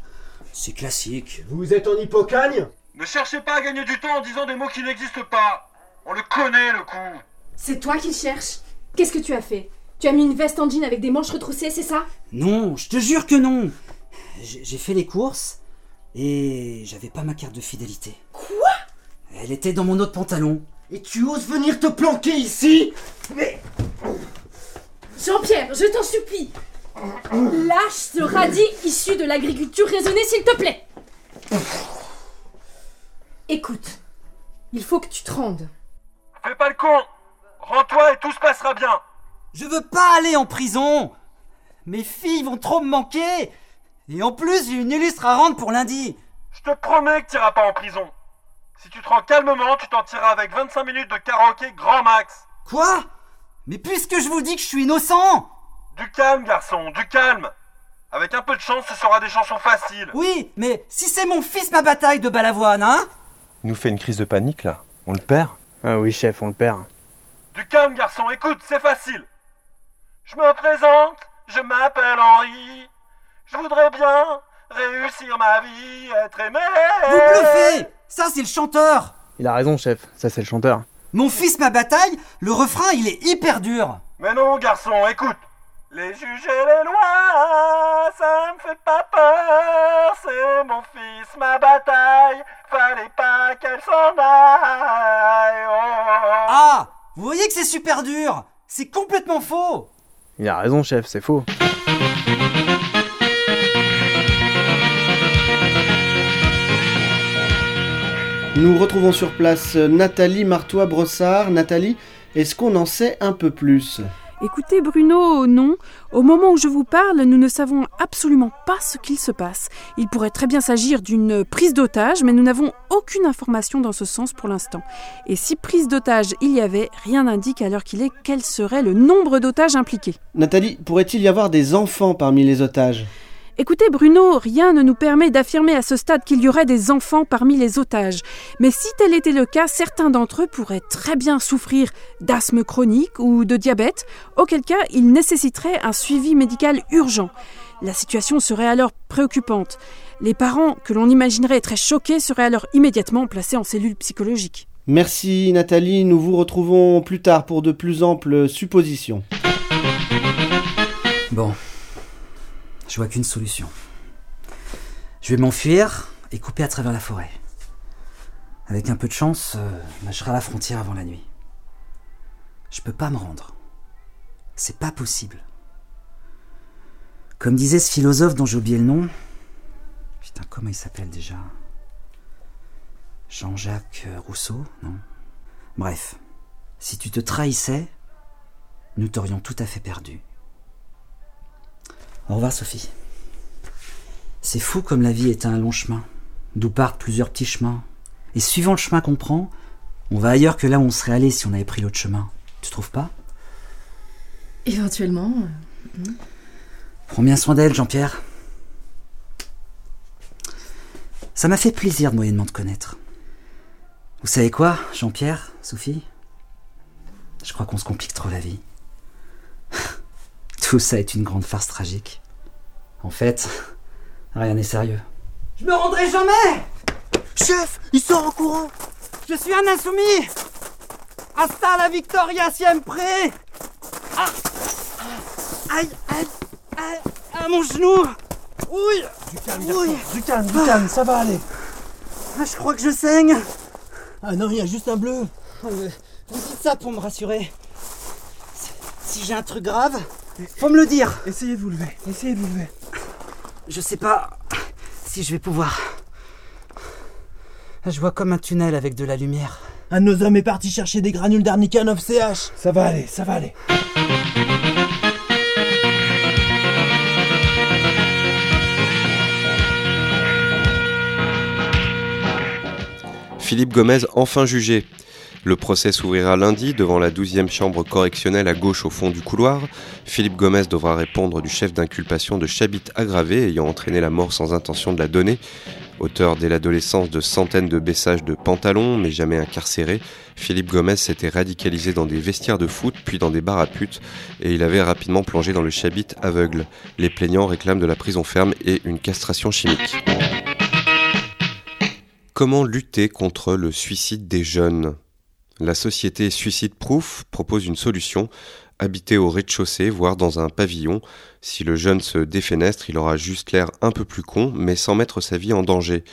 C'est classique. Vous êtes en hippocagne? Ne cherchez pas à gagner du temps en disant des mots qui n'existent pas. On le connaît, le coup. C'est toi qui cherches? Qu'est-ce que tu as fait? Tu as mis une veste en jean avec des manches retroussées, c'est ça? Non, je te jure que non. J'ai j'ai fait les courses et j'avais pas ma carte de fidélité. Quoi? Elle était dans mon autre pantalon. Et tu oses venir te planquer ici? Mais Jean-Pierre, je t'en supplie Lâche ce radis issu de l'agriculture raisonnée, s'il te plaît Écoute, il faut que tu te rendes. Fais pas le con Rends-toi et tout se passera bien Je veux pas aller en prison. Mes filles vont trop me manquer. Et en plus, j'ai une illustre à rendre pour lundi. Je te promets que t'iras pas en prison Si tu te rends calmement, tu t'en tireras avec 25 minutes de karaoké grand max Quoi? Mais puisque je vous dis que je suis innocent Du calme, garçon, du calme Avec un peu de chance, ce sera des chansons faciles Oui, mais si c'est mon fils ma bataille de Balavoine, hein Il nous fait une crise de panique là. On le perd Ah oui, chef, on le perd. Du calme, garçon, écoute, c'est facile. Je me présente, je m'appelle Henri. Je voudrais bien réussir ma vie, être aimé. Vous bluffez Ça, c'est le chanteur Il a raison, chef, ça c'est le chanteur. Mon fils, ma bataille, le refrain, il est hyper dur Mais non, garçon, écoute. Les juges et les lois, ça me fait pas peur. C'est mon fils, ma bataille. Fallait pas qu'elle s'en aille. Oh, oh, oh. Ah Vous voyez que c'est super dur C'est complètement faux Il a raison, chef, c'est faux. Nous retrouvons sur place Nathalie Martois-Brossard. Nathalie, est-ce qu'on en sait un peu plus? Écoutez Bruno, non. Au moment où je vous parle, nous ne savons absolument pas ce qu'il se passe. Il pourrait très bien s'agir d'une prise d'otage, mais nous n'avons aucune information dans ce sens pour l'instant. Et si prise d'otage il y avait, rien n'indique à l'heure qu'il est quel serait le nombre d'otages impliqués. Nathalie, pourrait-il y avoir des enfants parmi les otages? Écoutez Bruno, rien ne nous permet d'affirmer à ce stade qu'il y aurait des enfants parmi les otages. Mais si tel était le cas, certains d'entre eux pourraient très bien souffrir d'asthme chronique ou de diabète, auquel cas ils nécessiteraient un suivi médical urgent. La situation serait alors préoccupante. Les parents, que l'on imaginerait très choqués, seraient alors immédiatement placés en cellule psychologique. Merci Nathalie, nous vous retrouvons plus tard pour de plus amples suppositions. Bon. Je vois qu'une solution. Je vais m'enfuir et couper à travers la forêt. Avec un peu de chance, euh, je serai à la frontière avant la nuit. Je peux pas me rendre. C'est pas possible. Comme disait ce philosophe dont j'ai oublié le nom. Putain, comment il s'appelle déjà? Jean-Jacques Rousseau, non? Bref, si tu te trahissais, nous t'aurions tout à fait perdu. Au revoir Sophie. C'est fou comme la vie est un long chemin, d'où partent plusieurs petits chemins. Et suivant le chemin qu'on prend, on va ailleurs que là où on serait allé si on avait pris l'autre chemin. Tu trouves pas? Éventuellement. euh, hmm. Prends bien soin d'elle, Jean-Pierre. Ça m'a fait plaisir de moyennement te connaître. Vous savez quoi, Jean-Pierre, Sophie? Je crois qu'on se complique trop la vie. Tout ça est une grande farce tragique. En fait, rien n'est sérieux. Je me rendrai jamais Chef, il sort en courant Je suis un insoumis Hasta la victoria siempre Ah Aïe, aïe, aïe, ah, mon genou Oui Du calme. Du calme, du calme, ça va aller. Ah, Je crois que je saigne Ah non, il y a juste un bleu. Euh, Vous dites ça pour me rassurer. Si j'ai un truc grave, faut me le dire. Essayez de vous lever, essayez de vous lever. Je sais pas si je vais pouvoir. Je vois comme un tunnel avec de la lumière. Un de nos hommes est parti chercher des granules d'arnica 9CH. Ça va aller, ça va aller. Philippe Gomez enfin jugé. Le procès s'ouvrira lundi devant la 12e chambre correctionnelle à gauche au fond du couloir. Philippe Gomez devra répondre du chef d'inculpation de chabit aggravé ayant entraîné la mort sans intention de la donner. Auteur dès l'adolescence de centaines de baissages de pantalons, mais jamais incarcéré, Philippe Gomez s'était radicalisé dans des vestiaires de foot, puis dans des bars à putes, et il avait rapidement plongé dans le chabit aveugle. Les plaignants réclament de la prison ferme et une castration chimique. Comment lutter contre le suicide des jeunes? La société Suicide Proof propose une solution habiter au rez-de-chaussée, voire dans un pavillon. Si le jeune se défenestre, il aura juste l'air un peu plus con, mais sans mettre sa vie en danger.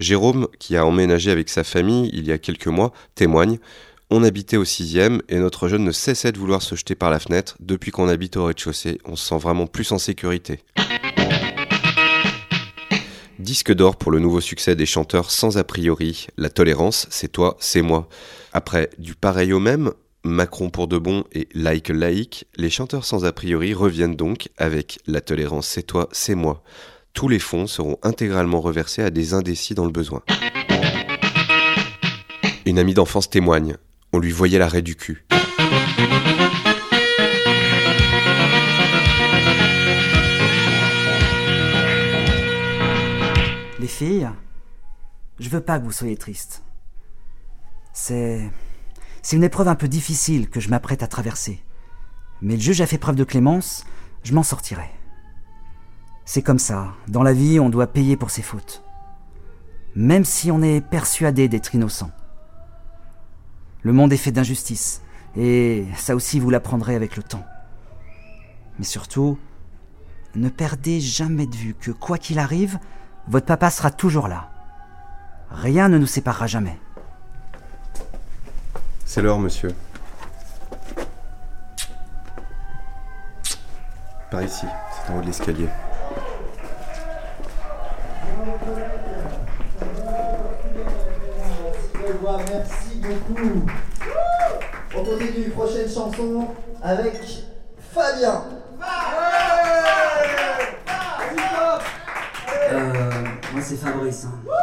Jérôme, qui a emménagé avec sa famille il y a quelques mois, témoigne. On habitait au sixième et notre jeune ne cessait de vouloir se jeter par la fenêtre. Depuis qu'on habite au rez-de-chaussée, on se sent vraiment plus en sécurité. Disque d'or pour le nouveau succès des chanteurs sans a priori. La tolérance, c'est toi, c'est moi. Après du pareil au même, Macron pour de bon et Like Laïque, les chanteurs sans a priori reviennent donc avec La tolérance, c'est toi, c'est moi. Tous les fonds seront intégralement reversés à des indécis dans le besoin. Une amie d'enfance témoigne. On lui voyait l'arrêt du cul. Les filles, je veux pas que vous soyez tristes. C'est. C'est une épreuve un peu difficile que je m'apprête à traverser. Mais le juge a fait preuve de clémence, je m'en sortirai. C'est comme ça, dans la vie, on doit payer pour ses fautes. Même si on est persuadé d'être innocent. Le monde est fait d'injustice, et ça aussi vous l'apprendrez avec le temps. Mais surtout, ne perdez jamais de vue que quoi qu'il arrive, votre papa sera toujours là. Rien ne nous séparera jamais. C'est l'heure, monsieur. Par ici, c'est en haut de l'escalier. Merci beaucoup. On continue une prochaine chanson avec Fabien. Euh, moi c'est Fabrice. hein.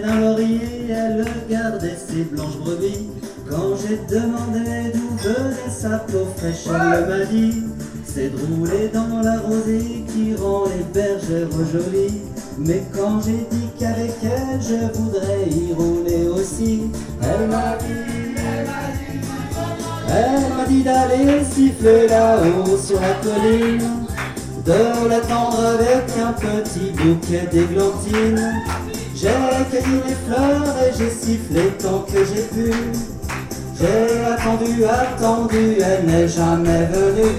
D'un laurier, elle gardait ses blanches brebis. Quand j'ai demandé d'où venait sa peau fraîche, elle m'a dit C'est de rouler dans la rosée qui rend les bergères jolies. Mais quand j'ai dit qu'avec elle je voudrais y rouler aussi, elle m'a dit, elle m'a dit, elle m'a dit d'aller siffler là-haut sur la colline de l'attendre avec un petit bouquet d'églantines. J'ai cueilli les fleurs et j'ai sifflé tant que j'ai pu. J'ai attendu, attendu, elle n'est jamais venue.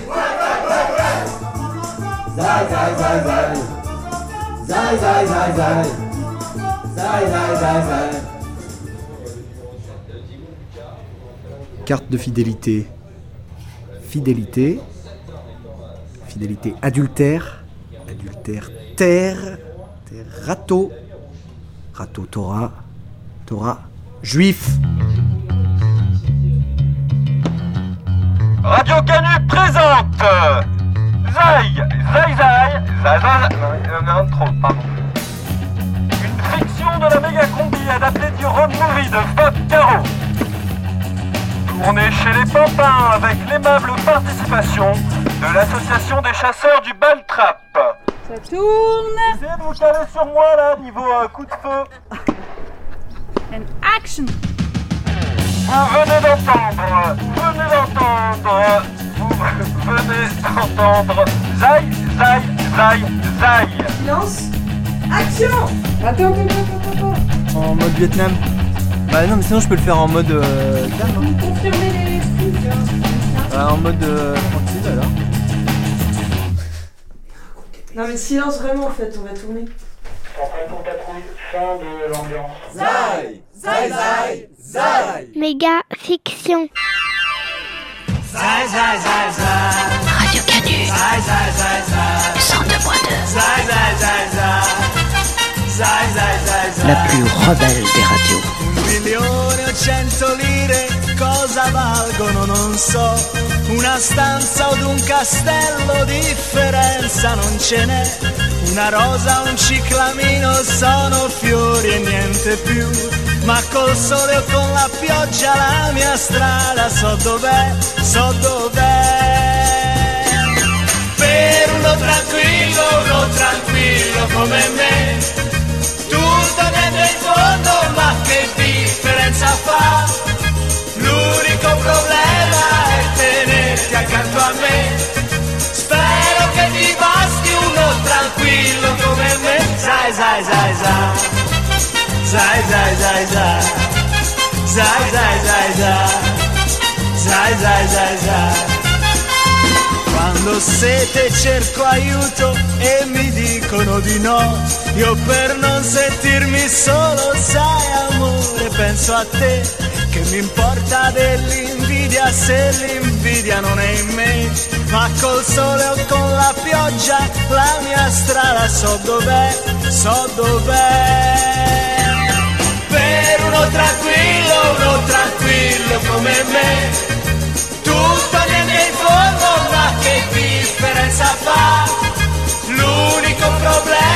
Carte de fidélité. Fidélité. Fidélité adultère. Adultère terre. Terre râteau. Torah. Torah juif. Radio Canu présente Zai, Zai Zai, non, trop, pardon. Une fiction de la méga combi adaptée du road movie de Fab Caro. Tournée chez les Pampins avec l'aimable participation de l'association des chasseurs du Baltrap. Ça tourne Essayez de vous caler sur moi là, niveau euh, coup de feu. And action Vous venez d'entendre, venez d'entendre, vous venez d'entendre Zai, Zai, Zai, Zai. Silence Action Attends, attends, attends, attends. En mode Vietnam. Bah non, mais sinon je peux le faire en mode euh, calme. hein. Confirmez les trucs. hein. Bah, en mode euh, tranquille alors. Non mais silence vraiment en fait, on va tourner. pour patrouille, fin de l'ambiance. Zai, zai, zai, zai. Méga fiction. Zai, zai, zai, zai. Radio Canu. Zai, zai, zai, zai. 102.2. Zai, zai, zai, zai. Zai, zai, zai, zai. La plus rebelle des radios. Un milione o cento lire cosa valgono non so. Una stanza od un castello differenza non ce n'è. Una rosa, un ciclamino sono fiori e niente più. Ma col sole o con la pioggia la mia strada so dov'è, so dov'è. Per uno tranquillo, uno tranquillo come me zai zai zai. Zai zai zai zai. Zai zai zai zai. Zai zai zai zai. Quando sete cerco aiuto e mi dicono di no, io per non sentirmi solo, sai amore, penso a te che mi importa dell'invidia se l'invidia non è in me, ma col sole o con la pioggia la mia strada so dov'è, so dov'è. Per uno tranquillo, uno tranquillo come me, tutto niente in fondo, ma che differenza fa? L'unico problema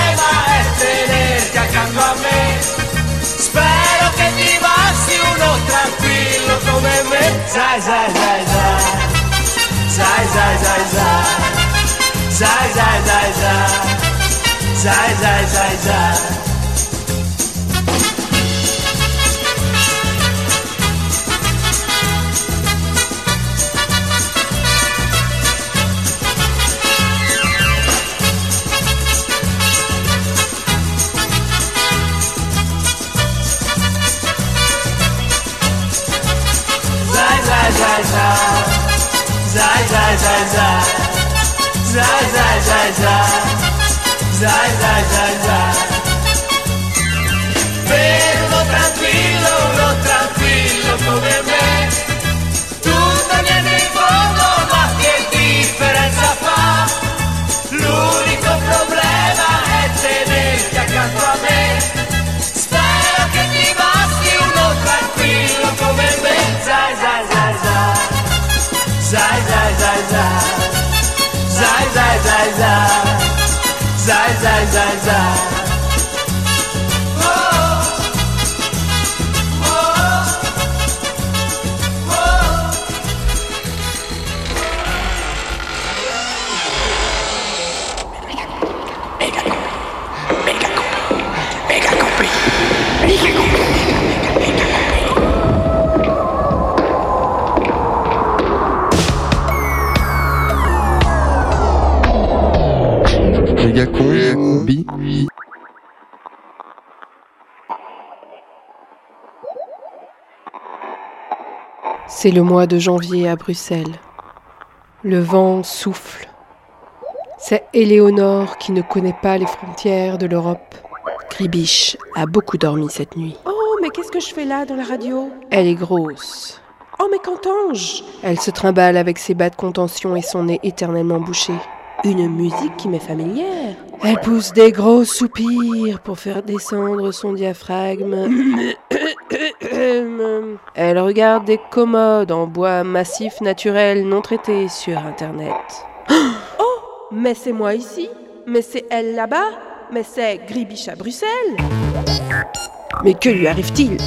zai, zai, zai, zai. Zai, zai, zai, zai. Zai, zai, zai, zai. Zai, zai, zai, zai. Zai, zai, zai. Zai, zai, zai, zai. Zai, zai, zai, zai. Zai, zai, zai, zai. Per uno tranquillo, uno tranquillo come Zai, zai, zai, zai. Méga C'est le mois de janvier à Bruxelles. Le vent souffle. C'est Éléonore qui ne connaît pas les frontières de l'Europe. Gribiche a beaucoup dormi cette nuit. Oh, mais qu'est-ce que je fais là dans la radio? Elle est grosse. Oh, mais qu'entends-je? Elle se trimballe avec ses bas de contention et son nez éternellement bouché. Une musique qui m'est familière. Elle pousse des gros soupirs pour faire descendre son diaphragme. Elle regarde des commodes en bois massif naturel non traités sur Internet. Oh, mais c'est moi ici. Mais c'est elle là-bas. Mais c'est Gribiche à Bruxelles. Mais que lui arrive-t-il?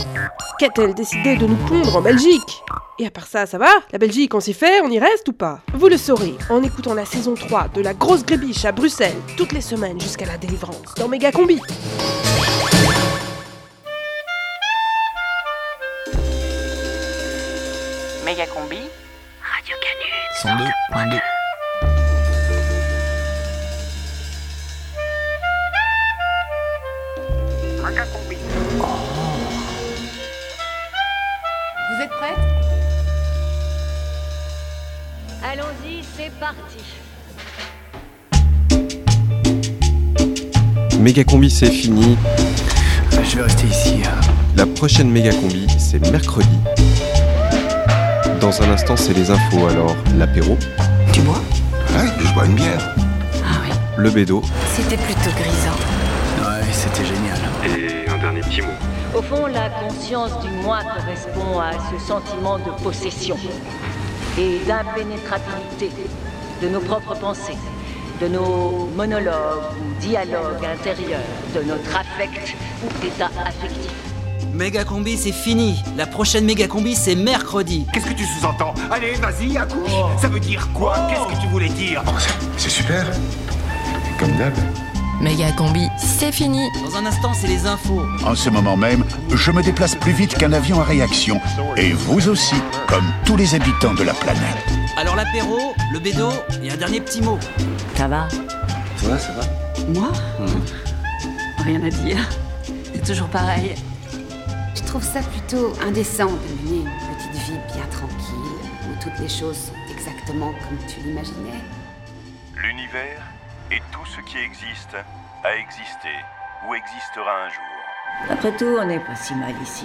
Qu'a-t-elle décidé de nous pondre en Belgique? Et à part ça, ça va? La Belgique, on s'y fait On y reste ou pas? Vous le saurez en écoutant la saison 3 de La Grosse Grébiche à Bruxelles, toutes les semaines jusqu'à la délivrance, dans Méga Combi. Vous êtes prête Allons-y, c'est parti. Méga combi, c'est fini. Je vais rester ici. Hein. La prochaine méga combi, c'est mercredi. Dans un instant, c'est les infos, alors l'apéro. Tu bois? Ouais, je bois une bière. Le bédo. C'était plutôt grisant. Ouais, c'était génial. Et un dernier petit mot. Au fond, la conscience du moi correspond à ce sentiment de possession et d'impénétrabilité de nos propres pensées, de nos monologues ou dialogues intérieurs, de notre affect ou état affectif. Méga combi, c'est fini. La prochaine méga combi, c'est mercredi. Qu'est-ce que tu sous-entends Allez, vas-y, accouche. Ça veut dire quoi Qu'est-ce que tu voulais dire C'est super. Comme d'hab. Méga combi, c'est fini. Dans un instant, c'est les infos. En ce moment même, je me déplace plus vite qu'un avion à réaction. Et vous aussi, comme tous les habitants de la planète. Alors l'apéro, le bédo et un dernier petit mot. Ça va Ça va, ça va Moi? Rien à dire. C'est toujours pareil. Je trouve ça plutôt indécent de mener une petite vie bien tranquille, où toutes les choses sont exactement comme tu l'imaginais. L'univers et tout ce qui existe a existé ou existera un jour. Après tout, on n'est pas si mal ici.